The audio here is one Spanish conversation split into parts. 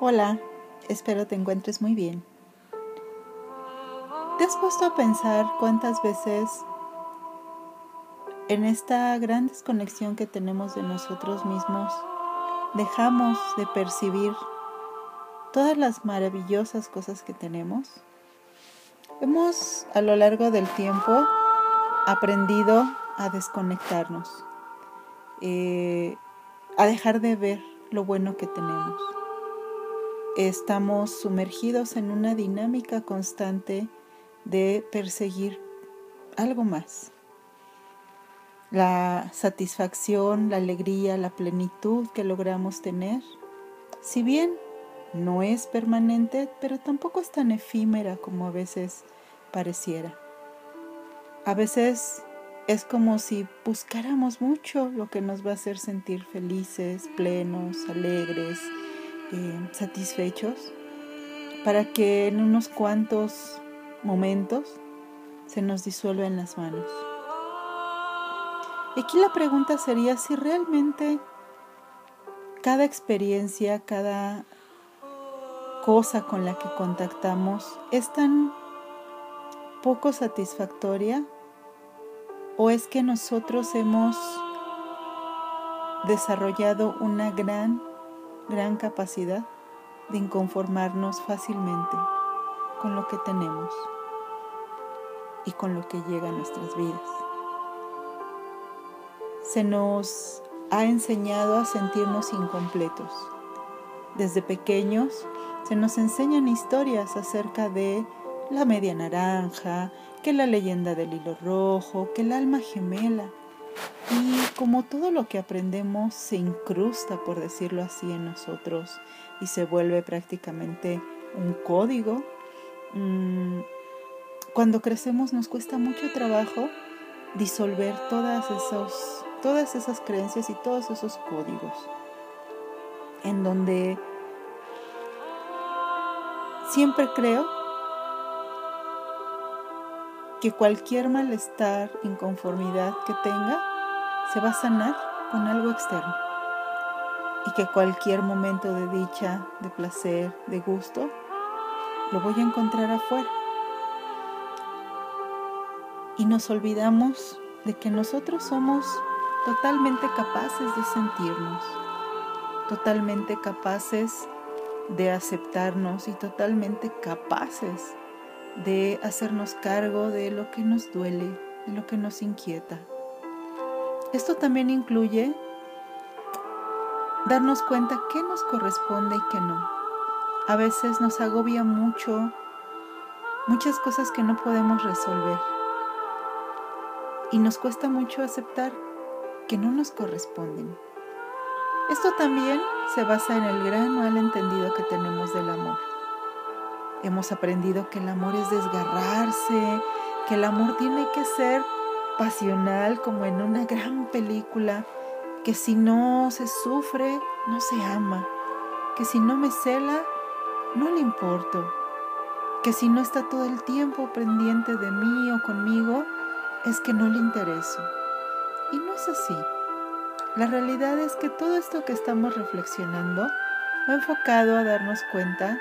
Hola, espero te encuentres muy bien. ¿Te has puesto a pensar cuántas veces en esta gran desconexión que tenemos de nosotros mismos dejamos de percibir todas las maravillosas cosas que tenemos? Hemos a lo largo del tiempo aprendido a desconectarnos, eh, a dejar de ver lo bueno que tenemos estamos sumergidos en una dinámica constante de perseguir algo más. La satisfacción, la alegría, la plenitud que logramos tener, si bien no es permanente, pero tampoco es tan efímera como a veces pareciera. A veces es como si buscáramos mucho lo que nos va a hacer sentir felices, plenos, alegres, eh, satisfechos para que en unos cuantos momentos se nos disuelva en las manos. Y aquí la pregunta sería si realmente cada experiencia, cada cosa con la que contactamos es tan poco satisfactoria o es que nosotros hemos desarrollado una gran gran capacidad de inconformarnos fácilmente con lo que tenemos y con lo que llega a nuestras vidas. Se nos ha enseñado a sentirnos incompletos. Desde pequeños se nos enseñan historias acerca de la media naranja, que la leyenda del hilo rojo, que el alma gemela, y como todo lo que aprendemos se incrusta, por decirlo así, en nosotros y se vuelve prácticamente un código, mm, cuando crecemos nos cuesta mucho trabajo disolver todas, esos, todas esas creencias y todos esos códigos, en donde siempre creo que cualquier malestar, inconformidad que tenga, se va a sanar con algo externo. Y que cualquier momento de dicha, de placer, de gusto, lo voy a encontrar afuera. Y nos olvidamos de que nosotros somos totalmente capaces de sentirnos, totalmente capaces de aceptarnos y totalmente capaces de hacernos cargo de lo que nos duele, de lo que nos inquieta. Esto también incluye darnos cuenta qué nos corresponde y qué no. A veces nos agobia mucho muchas cosas que no podemos resolver y nos cuesta mucho aceptar que no nos corresponden. Esto también se basa en el gran malentendido que tenemos del amor. Hemos aprendido que el amor es desgarrarse, que el amor tiene que ser pasional como en una gran película, que si no se sufre, no se ama, que si no me cela, no le importo, que si no está todo el tiempo pendiente de mí o conmigo, es que no le intereso. Y no es así. La realidad es que todo esto que estamos reflexionando va enfocado a darnos cuenta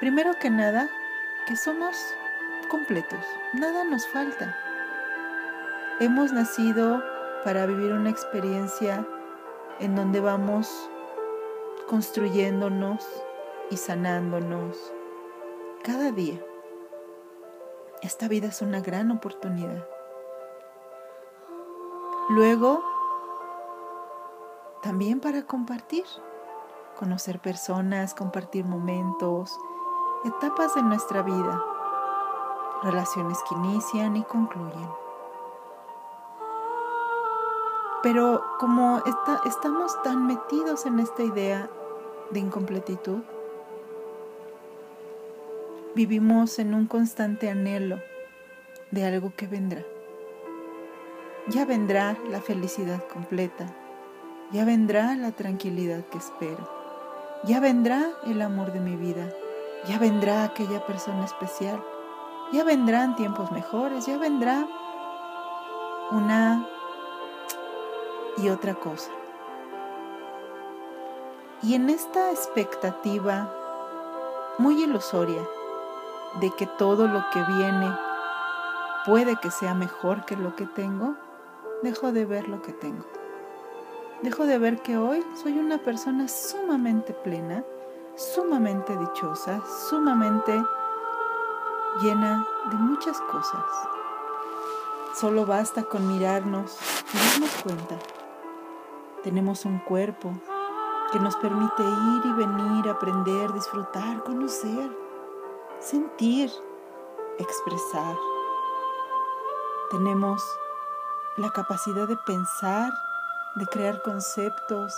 Primero que nada, que somos completos, nada nos falta. Hemos nacido para vivir una experiencia en donde vamos construyéndonos y sanándonos cada día. Esta vida es una gran oportunidad. Luego, también para compartir, conocer personas, compartir momentos, etapas de nuestra vida, relaciones que inician y concluyen. Pero como estamos tan metidos en esta idea de incompletitud, vivimos en un constante anhelo de algo que vendrá. Ya vendrá la felicidad completa, ya vendrá la tranquilidad que espero, ya vendrá el amor de mi vida, ya vendrá aquella persona especial, ya vendrán tiempos mejores, ya vendrá una y otra cosa. Y en esta expectativa muy ilusoria de que todo lo que viene puede que sea mejor que lo que tengo, dejo de ver lo que tengo. Dejo de ver que hoy soy una persona sumamente plena, sumamente dichosa, sumamente llena de muchas cosas. Solo basta con mirarnos y darnos cuenta. Tenemos un cuerpo que nos permite ir y venir, aprender, disfrutar, conocer, sentir, expresar. Tenemos la capacidad de pensar, de crear conceptos,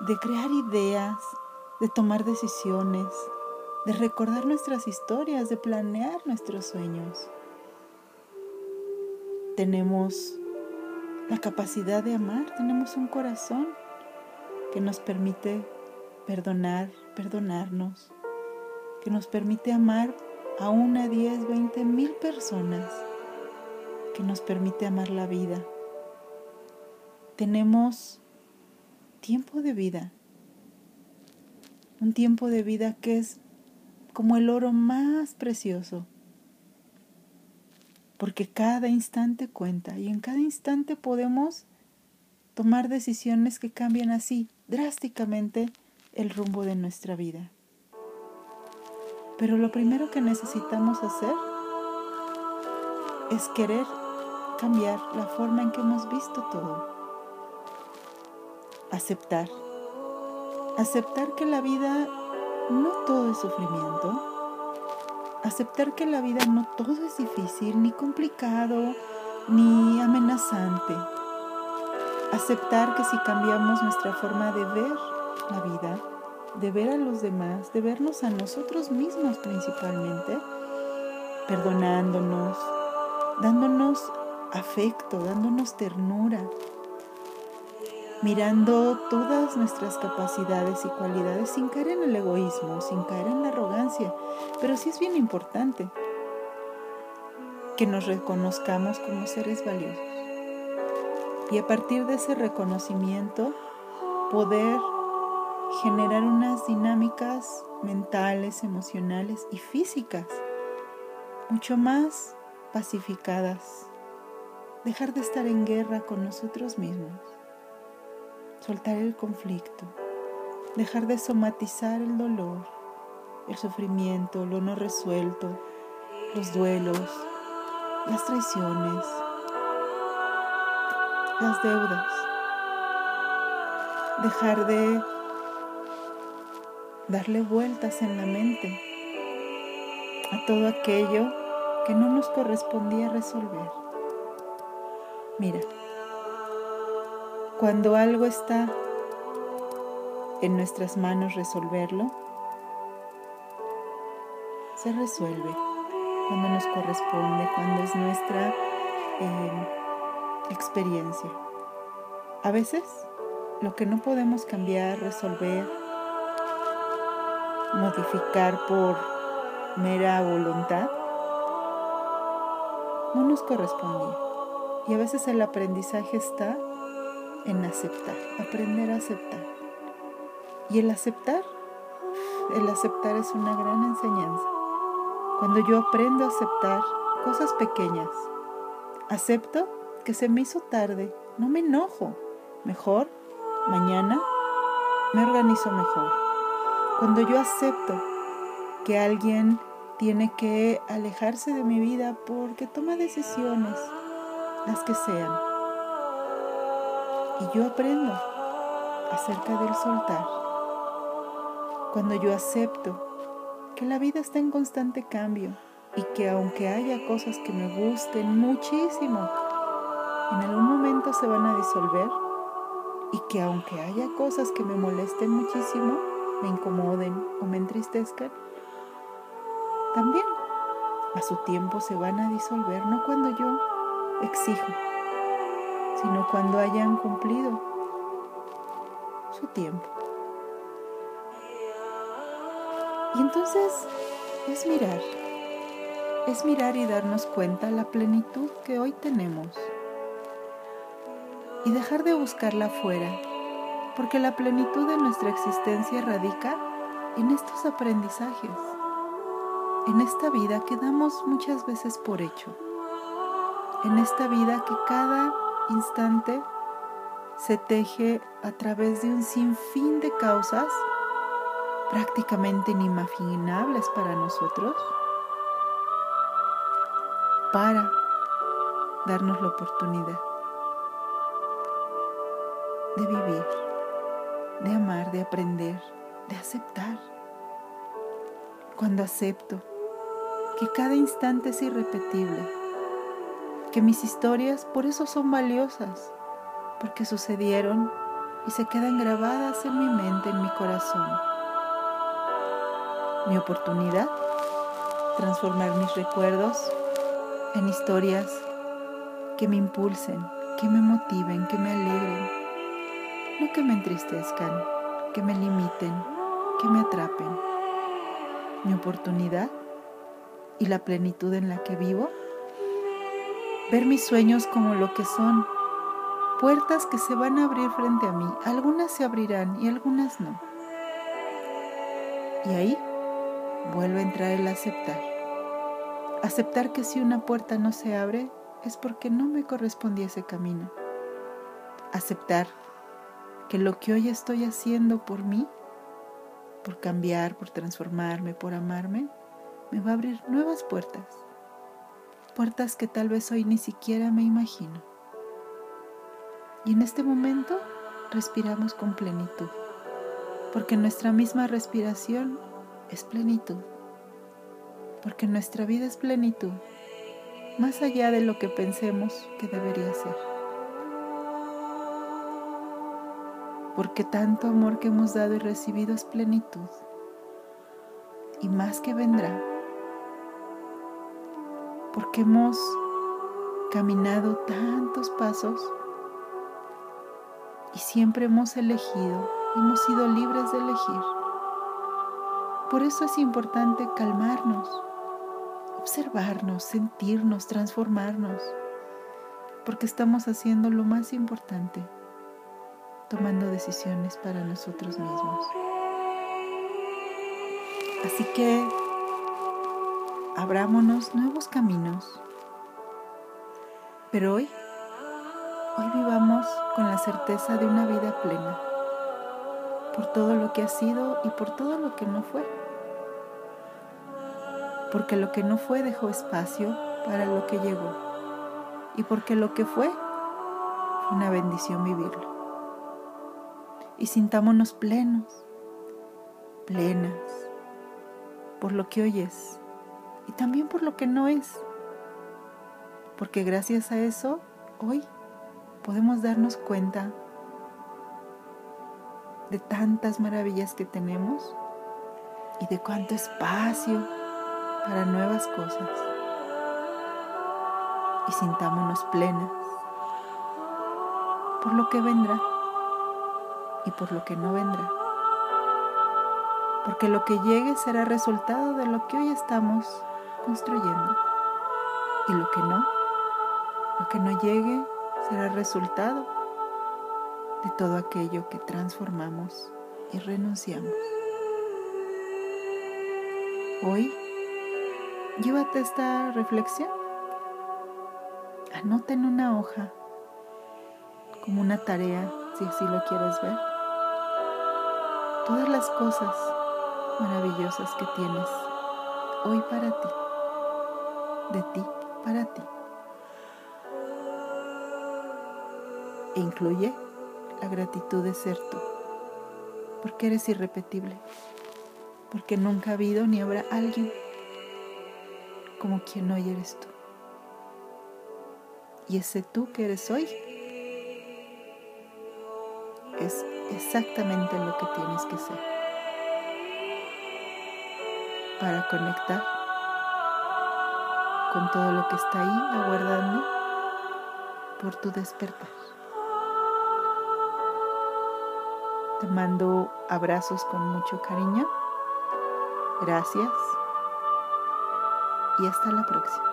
de crear ideas, de tomar decisiones, de recordar nuestras historias, de planear nuestros sueños. Tenemos la capacidad de amar, tenemos un corazón que nos permite perdonar, perdonarnos, que nos permite amar a una, diez, veinte mil personas, que nos permite amar la vida. Tenemos tiempo de vida, un tiempo de vida que es como el oro más precioso, porque cada instante cuenta y en cada instante podemos tomar decisiones que cambian así drásticamente el rumbo de nuestra vida. Pero lo primero que necesitamos hacer es querer cambiar la forma en que hemos visto todo. Aceptar. Aceptar que la vida no todo es sufrimiento. Aceptar que la vida no todo es difícil, ni complicado, ni amenazante. Aceptar que si cambiamos nuestra forma de ver la vida, de ver a los demás, de vernos a nosotros mismos principalmente, perdonándonos, dándonos afecto, dándonos ternura, mirando todas nuestras capacidades y cualidades sin caer en el egoísmo, sin caer en la arrogancia. Pero sí es bien importante que nos reconozcamos como seres valiosos. Y a partir de ese reconocimiento, poder generar unas dinámicas mentales, emocionales y físicas mucho más pacificadas. Dejar de estar en guerra con nosotros mismos soltar el conflicto, dejar de somatizar el dolor, el sufrimiento, lo no resuelto, los duelos, las traiciones, las deudas, dejar de darle vueltas en la mente a todo aquello que no nos correspondía resolver. Mira, cuando algo está en nuestras manos resolverlo, se resuelve cuando nos corresponde, cuando es nuestra eh, experiencia. A veces lo que no podemos cambiar, resolver, modificar por mera voluntad, no nos corresponde. Y a veces el aprendizaje está en aceptar, aprender a aceptar. Y el aceptar, el aceptar es una gran enseñanza. Cuando yo aprendo a aceptar cosas pequeñas, acepto que se me hizo tarde, no me enojo. Mejor, mañana me organizo mejor. Cuando yo acepto que alguien tiene que alejarse de mi vida porque toma decisiones, las que sean, y yo aprendo acerca del soltar. Cuando yo acepto que la vida está en constante cambio y que aunque haya cosas que me gusten muchísimo, en algún momento se van a disolver y que aunque haya cosas que me molesten muchísimo, me incomoden o me entristezcan, también a su tiempo se van a disolver, no cuando yo exijo sino cuando hayan cumplido su tiempo. Y entonces es mirar, es mirar y darnos cuenta la plenitud que hoy tenemos y dejar de buscarla afuera Porque la plenitud de nuestra existencia radica en estos aprendizajes, en esta vida que damos muchas veces por hecho, en esta vida que cada instante se teje a través de un sinfín de causas prácticamente inimaginables para nosotros, para darnos la oportunidad de vivir, de amar, de aprender, de aceptar. Cuando acepto que cada instante es irrepetible, que mis historias por eso son valiosas, porque sucedieron y se quedan grabadas en mi mente, en mi corazón. Mi oportunidad, transformar mis recuerdos en historias que me impulsen, que me motiven, que me alegren, no que me entristezcan, que me limiten, que me atrapen. Mi oportunidad y la plenitud en la que vivo, ver mis sueños como lo que son, puertas que se van a abrir frente a mí. Algunas se abrirán y algunas no. Y ahí vuelve a entrar el aceptar. Aceptar que si una puerta no se abre es porque no me correspondía ese camino. Aceptar que lo que hoy estoy haciendo por mí, por cambiar, por transformarme, por amarme, me va a abrir nuevas puertas. Puertas que tal vez hoy ni siquiera me imagino. Y en este momento respiramos con plenitud, porque nuestra misma respiración es plenitud, porque nuestra vida es plenitud, más allá de lo que pensemos que debería ser. Porque tanto amor que hemos dado y recibido es plenitud, y más que vendrá, porque hemos caminado tantos pasos y siempre hemos elegido, hemos sido libres de elegir. Por eso es importante calmarnos, observarnos, sentirnos, transformarnos, porque estamos haciendo lo más importante, tomando decisiones para nosotros mismos. Así que abrámonos nuevos caminos. Pero hoy Hoy vivamos con la certeza de una vida plena, por todo lo que ha sido y por todo lo que no fue. Porque lo que no fue dejó espacio para lo que llegó. Y porque lo que fue fue una bendición vivirlo. Y sintámonos plenos, plenas, por lo que hoy es y también por lo que no es. Porque gracias a eso, hoy podemos darnos cuenta de tantas maravillas que tenemos y de cuánto espacio para nuevas cosas. Y sintámonos plenas por lo que vendrá y por lo que no vendrá. Porque lo que llegue será resultado de lo que hoy estamos construyendo. Y lo que no, lo que no llegue será resultado de todo aquello que transformamos y renunciamos. Hoy, llévate esta reflexión. Anota en una hoja como una tarea, si así lo quieres ver, todas las cosas maravillosas que tienes hoy para ti, de ti para ti. e incluye la gratitud de ser tú, porque eres irrepetible, porque nunca ha habido ni habrá alguien como quien hoy eres tú. Y ese tú que eres hoy es exactamente lo que tienes que ser para conectar con todo lo que está ahí aguardando por tu despertar. Te mando abrazos con mucho cariño. Gracias. Y hasta la próxima.